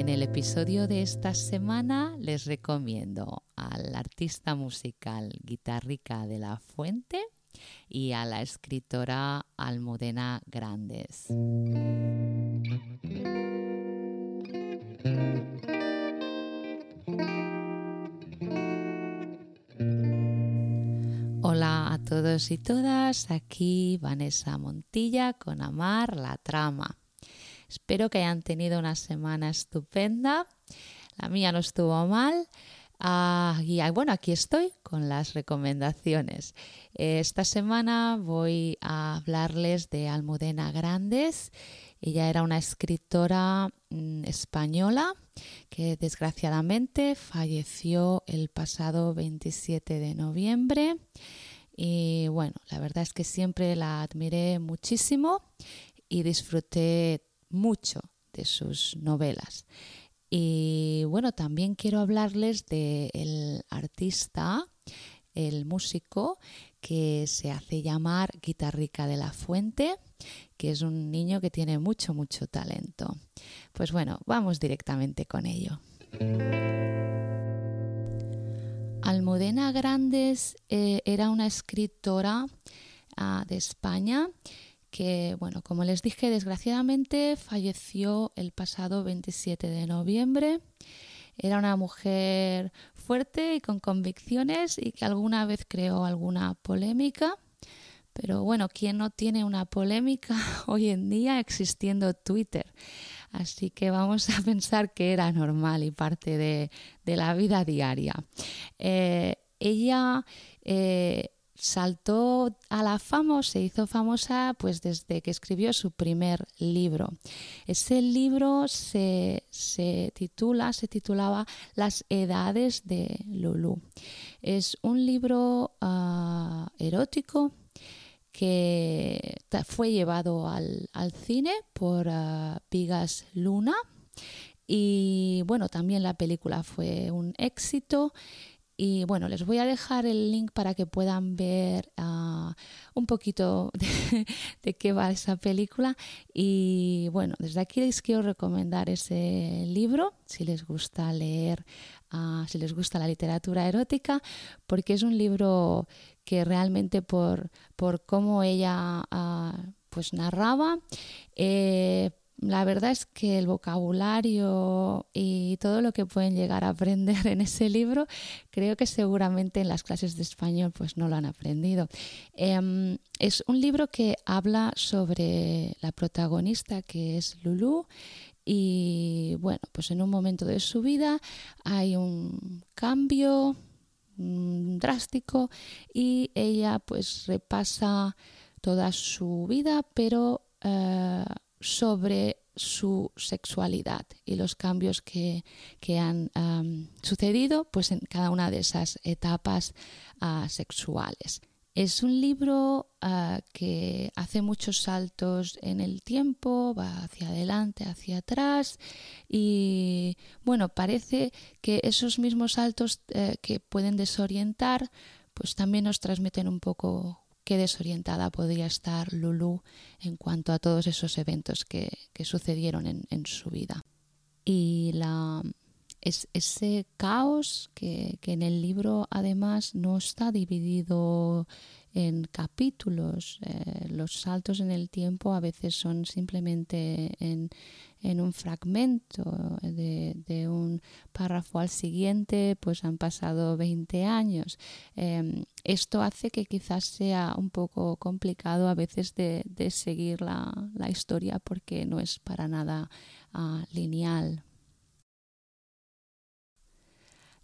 En el episodio de esta semana les recomiendo al artista musical Guitarrica de la Fuente y a la escritora Almudena Grandes. Hola a todos y todas, aquí Vanessa Montilla con Amar la Trama. Espero que hayan tenido una semana estupenda. La mía no estuvo mal. Ah, y bueno, aquí estoy con las recomendaciones. Esta semana voy a hablarles de Almudena Grandes. Ella era una escritora mm, española que desgraciadamente falleció el pasado 27 de noviembre. Y bueno, la verdad es que siempre la admiré muchísimo y disfruté mucho de sus novelas. Y bueno, también quiero hablarles del artista, el músico, que se hace llamar Guitarrica de la Fuente, que es un niño que tiene mucho, mucho talento. Pues bueno, vamos directamente con ello. Almudena Grandes eh, era una escritora ah, de España que, bueno, como les dije, desgraciadamente falleció el pasado 27 de noviembre. Era una mujer fuerte y con convicciones y que alguna vez creó alguna polémica. Pero bueno, ¿quién no tiene una polémica hoy en día existiendo Twitter? Así que vamos a pensar que era normal y parte de, la vida diaria. Eh, ella eh, saltó a la fama se hizo famosa pues desde que escribió su primer libro. Ese libro se, titula, se titulaba Las edades de Lulu. Es un libro ah, erótico que fue llevado al, cine por Vigas Luna y bueno, también la película fue un éxito y bueno, les voy a dejar el link para que puedan ver ah, un poquito de, qué va esa película. Y bueno, desde aquí les quiero recomendar ese libro, si les gusta leer, ah, si les gusta la literatura erótica, porque es un libro que realmente por, por cómo ella ah, pues narraba, eh, la verdad es que el vocabulario y todo lo que pueden llegar a aprender en ese libro, creo que seguramente en las clases de español pues no lo han aprendido. Em, es un libro que habla sobre la protagonista que es Lulu y bueno, pues en un momento de su vida hay un cambio mm, drástico y ella pues repasa toda su vida pero eh, sobre su sexualidad y los cambios que, han sucedido pues en cada una de esas etapas ah, sexuales. Es un libro ah, que hace muchos saltos en el tiempo, va hacia adelante, hacia atrás y bueno, parece que esos mismos saltos eh, que pueden desorientar pues también nos transmiten un poco qué desorientada podría estar Lulu en cuanto a todos esos eventos que, sucedieron en, su vida. Y la, es, ese caos que, en el libro además no está dividido en capítulos. Eh, los saltos en el tiempo a veces son simplemente en, un fragmento de, un párrafo al siguiente, pues han pasado 20 años. Em, esto hace que quizás sea un poco complicado a veces de, seguir la, historia porque no es para nada ah, lineal.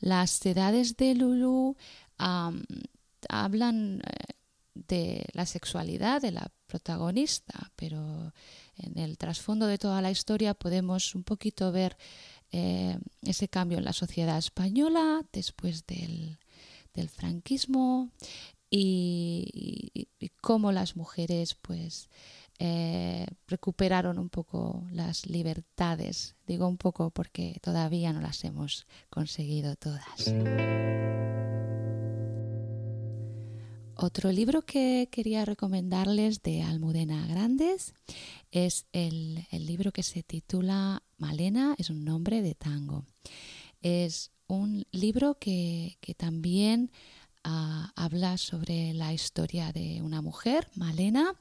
Las edades de Lulu hablan eh, de la sexualidad de la protagonista, pero en el trasfondo de toda la historia podemos un poquito ver eh, ese cambio en la sociedad española después del, franquismo y, cómo las mujeres pues eh, recuperaron un poco las libertades. Digo un poco porque todavía no las hemos conseguido todas. Otro libro que quería recomendarles de Almudena Grandes es el, libro que se titula Malena, es un nombre de tango. Es un libro que, también ah, habla sobre la historia de una mujer, Malena,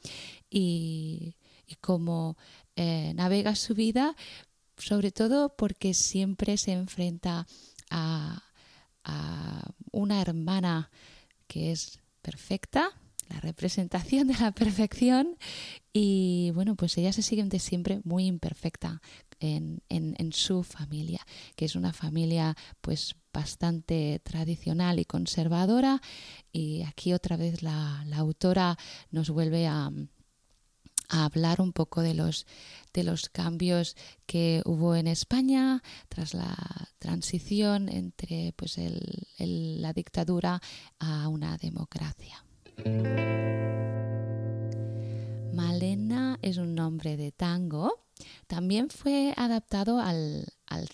y, cómo eh, navega su vida, sobre todo porque siempre se enfrenta a, a una hermana que es perfecta, la representación de la perfección y bueno, pues ella se siente siempre muy imperfecta en, su familia, que es una familia pues bastante tradicional y conservadora y aquí otra vez la, autora nos vuelve a, hablar un poco de los, de los cambios que hubo en España tras la transición entre pues la dictadura a una democracia. Malena es un nombre de tango. También fue adaptado al,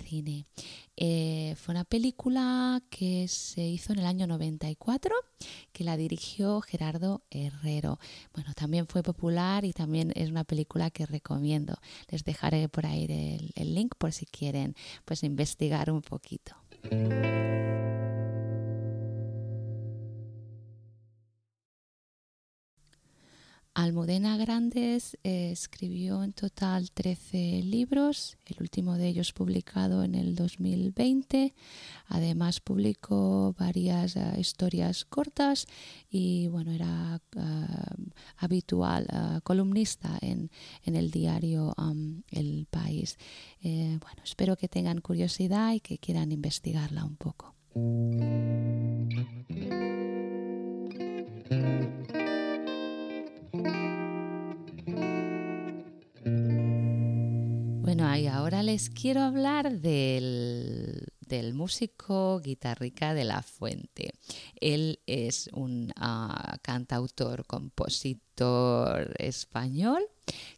cine. Eh, fue una película que se hizo en el año 94, que la dirigió Gerardo Herrero. Bueno, también fue popular y también es una película que recomiendo. Les dejaré por ahí el, el link por si quieren pues investigar un poquito. Almudena Grandes eh, escribió en total 13 libros, el último de ellos publicado en el 2020. Además publicó varias eh, historias cortas y bueno, era eh, habitual columnista en, en, el diario um, El País. bueno, espero que tengan curiosidad y que quieran investigarla un poco. Ahora les quiero hablar del, músico guitarrica de La Fuente. Él es un ah, cantautor, compositor español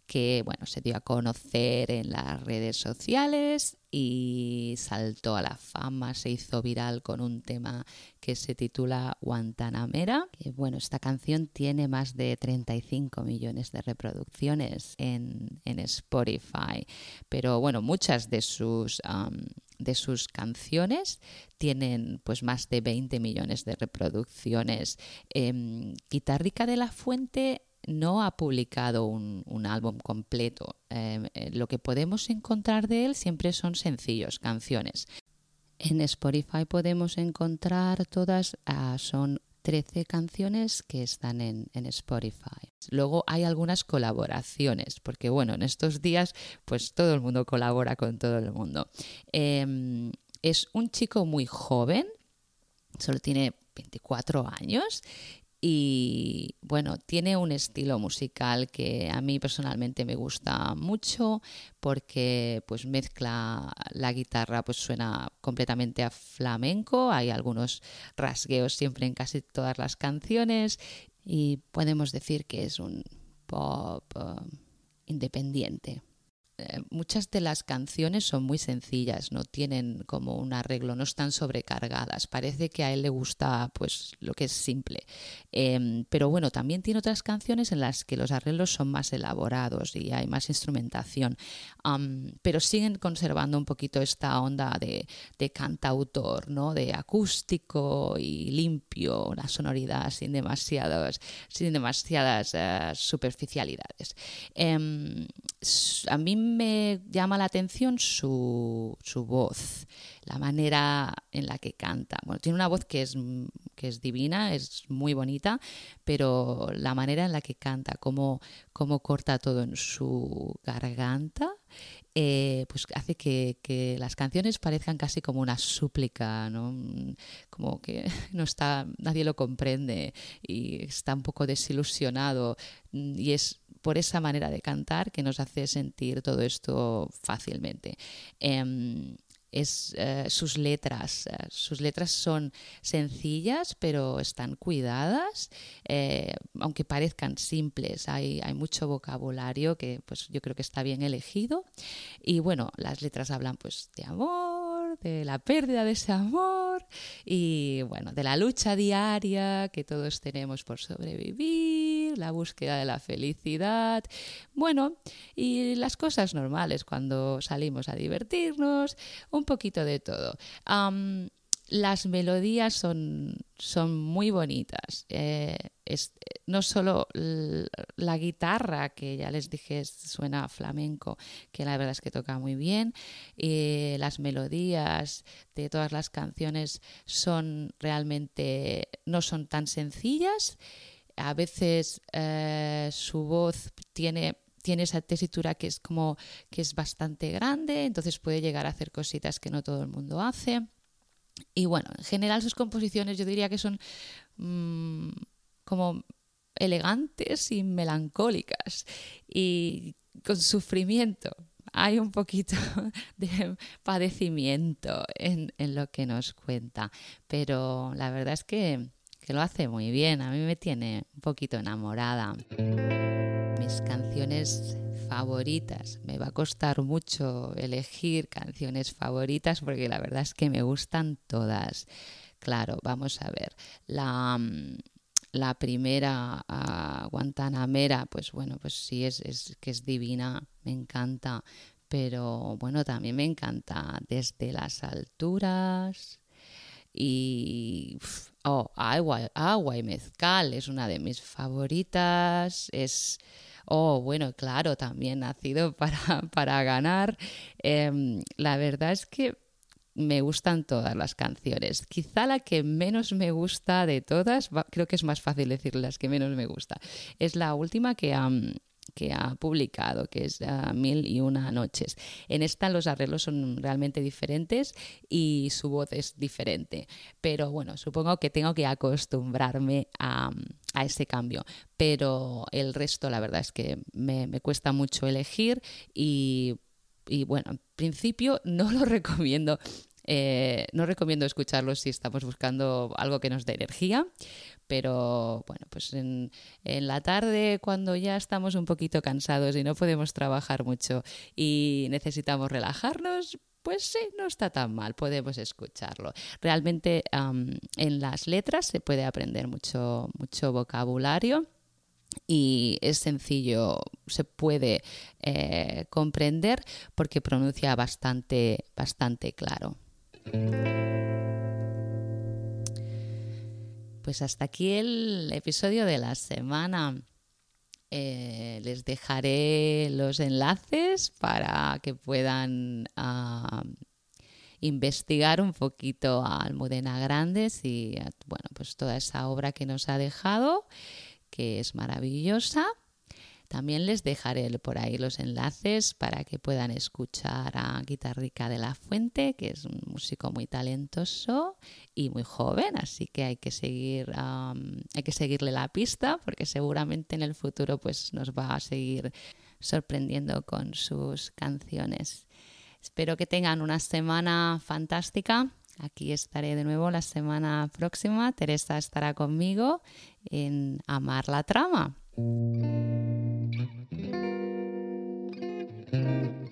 que bueno, se dio a conocer en las redes sociales y saltó a la fama, se hizo viral con un tema que se titula Guantanamera. Bueno, esta canción tiene más de 35 millones de reproducciones en, Spotify, pero bueno, muchas de sus... de sus canciones tienen pues más de 20 millones de reproducciones. Eh, Guitarrica de la Fuente no ha publicado un, álbum completo. Em, eh, lo que podemos encontrar de él siempre son sencillos, canciones. En Spotify podemos encontrar todas, ah, son 13 canciones que están en, Spotify. Luego hay algunas colaboraciones, porque bueno, en estos días pues todo el mundo colabora con todo el mundo. Em, es un chico muy joven, solo tiene 24 años y bueno, tiene un estilo musical que a mí personalmente me gusta mucho porque pues mezcla la guitarra, pues suena completamente a flamenco, hay algunos rasgueos siempre en casi todas las canciones y podemos decir que es un pop eh, independiente. Eh, muchas de las canciones son muy sencillas, no tienen como un arreglo, no están sobrecargadas. Parece que a él le gusta pues lo que es simple. Em, pero bueno, también tiene otras canciones en las que los arreglos son más elaborados y hay más instrumentación. pero siguen conservando un poquito esta onda de, cantautor, ¿no? De acústico y limpio, una sonoridad sin demasiados, sin demasiadas eh, superficialidades. Em, a mí me llama la atención su, su, voz, la manera en la que canta. Bueno, tiene una voz que es, que es divina, es muy bonita, pero la manera en la que canta, cómo, cómo corta todo en su garganta, eh, pues hace que, que, las canciones parezcan casi como una súplica, ¿no? como que no está, nadie lo comprende y está un poco desilusionado y es por esa manera de cantar que nos hace sentir todo esto fácilmente. Em, es, eh, sus letras. Eh, sus letras son sencillas, pero están cuidadas, eh, aunque parezcan simples. Hay, hay, mucho vocabulario que pues, yo creo que está bien elegido. Y bueno, las letras hablan pues, de amor, de la pérdida de ese amor y bueno, de la lucha diaria que todos tenemos por sobrevivir, la búsqueda de la felicidad, bueno, y las cosas normales cuando salimos a divertirnos, un poquito de todo. las melodías son, son muy bonitas. Eh, no solo la guitarra, que ya les dije suena flamenco, que la verdad es que toca muy bien, y las melodías de todas las canciones son realmente, no son tan sencillas. A veces eh, su voz tiene tiene esa tesitura que es como que es bastante grande, entonces puede llegar a hacer cositas que no todo el mundo hace. Y bueno, en general sus composiciones yo diría que son mm, como elegantes y melancólicas y con sufrimiento. Hay un poquito de padecimiento en, lo que nos cuenta, pero la verdad es que, que lo hace muy bien. A mí me tiene un poquito enamorada. Mis canciones favoritas. Me va a costar mucho elegir canciones favoritas porque la verdad es que me gustan todas. Claro, vamos a ver. La, mm, la primera Guantanamera, pues bueno, pues sí es, es que es divina, me encanta. Pero bueno, también me encanta desde las alturas y oh, agua, agua y mezcal es una de mis favoritas. Es oh, bueno, claro, también nacido para, para ganar. Em, la verdad es que me gustan todas las canciones. Quizá la que menos me gusta de todas, creo que es más fácil decir las que menos me gusta, es la última que que ha publicado, que es ah, Mil y una noches. En esta los arreglos son realmente diferentes y su voz es diferente. Pero bueno, supongo que tengo que acostumbrarme a, ese cambio. Pero el resto, la verdad es que me, me cuesta mucho elegir y y bueno, en principio no lo recomiendo. Eh, no recomiendo escucharlo si estamos buscando algo que nos dé energía, pero bueno, pues en, en, la tarde cuando ya estamos un poquito cansados y no podemos trabajar mucho y necesitamos relajarnos, pues sí, no está tan mal, podemos escucharlo. Realmente en las letras se puede aprender mucho, mucho vocabulario y es sencillo, se puede eh, comprender porque pronuncia bastante, bastante claro. Pues hasta aquí el episodio de la semana. Eh, les dejaré los enlaces para que puedan ah, investigar un poquito a Almudena Grandes y bueno, pues toda esa obra que nos ha dejado que es maravillosa. También les dejaré por ahí los enlaces para que puedan escuchar a Guitarrica de la Fuente, que es un músico muy talentoso y muy joven, así que hay que seguir, hay que seguirle la pista porque seguramente en el futuro pues nos va a seguir sorprendiendo con sus canciones. Espero que tengan una semana fantástica Aquí estaré de nuevo la semana próxima. Teresa estará conmigo en Amar la Trama. Thank you.